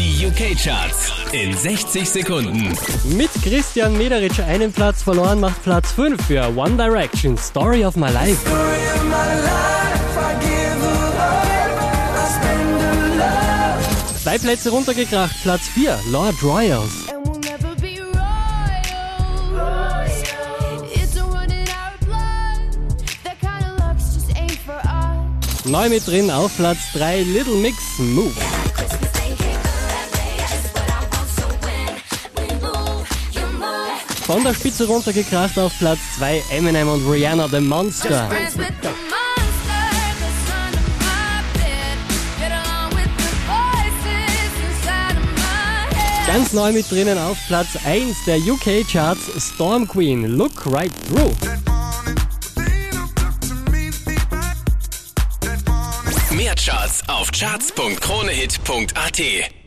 Die UK-Charts in 60 Sekunden. Mit Christian Mederitsch einen Platz verloren, macht Platz 5 für One Direction, Story of My Life. Zwei Plätze runtergekracht, Platz 4, Lord Royals. Neu mit drin auf Platz 3, Little Mix Move. Von der Spitze runtergekracht auf Platz 2, Eminem und Rihanna, The Monster. Ganz neu mit drinnen auf Platz 1 der UK-Charts, Storm Queen, Look Right Through. Mehr Charts auf charts.kronehit.at.